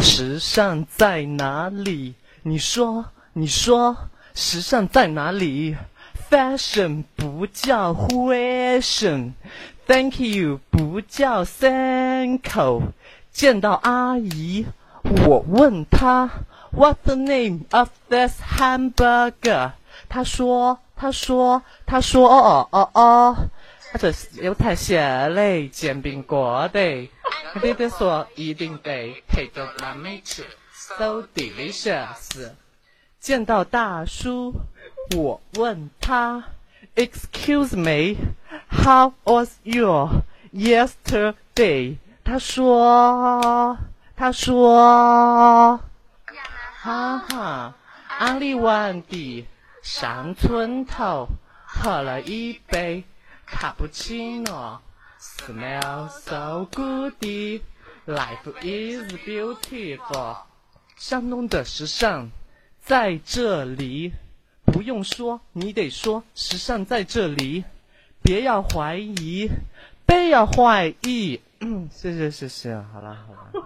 时尚在哪里？你说，你说，时尚在哪里？Fashion 不叫 fashion，Thank you 不叫 thank you。见到阿姨，我问她 What's the name of this hamburger？她说，她说，她说，哦哦哦哦，她，这有太咸嘞，煎饼果的。爹爹说一定得配着蓝莓吃，so delicious。见到大叔，我问他，Excuse me，how was your yesterday？他说，他说，哈哈，安利湾的上村头喝了一杯卡布奇诺。Smell so good, life is beautiful。山东的时尚在这里，不用说，你得说，时尚在这里。别要怀疑，不要怀疑。嗯，谢谢谢谢，好了好了。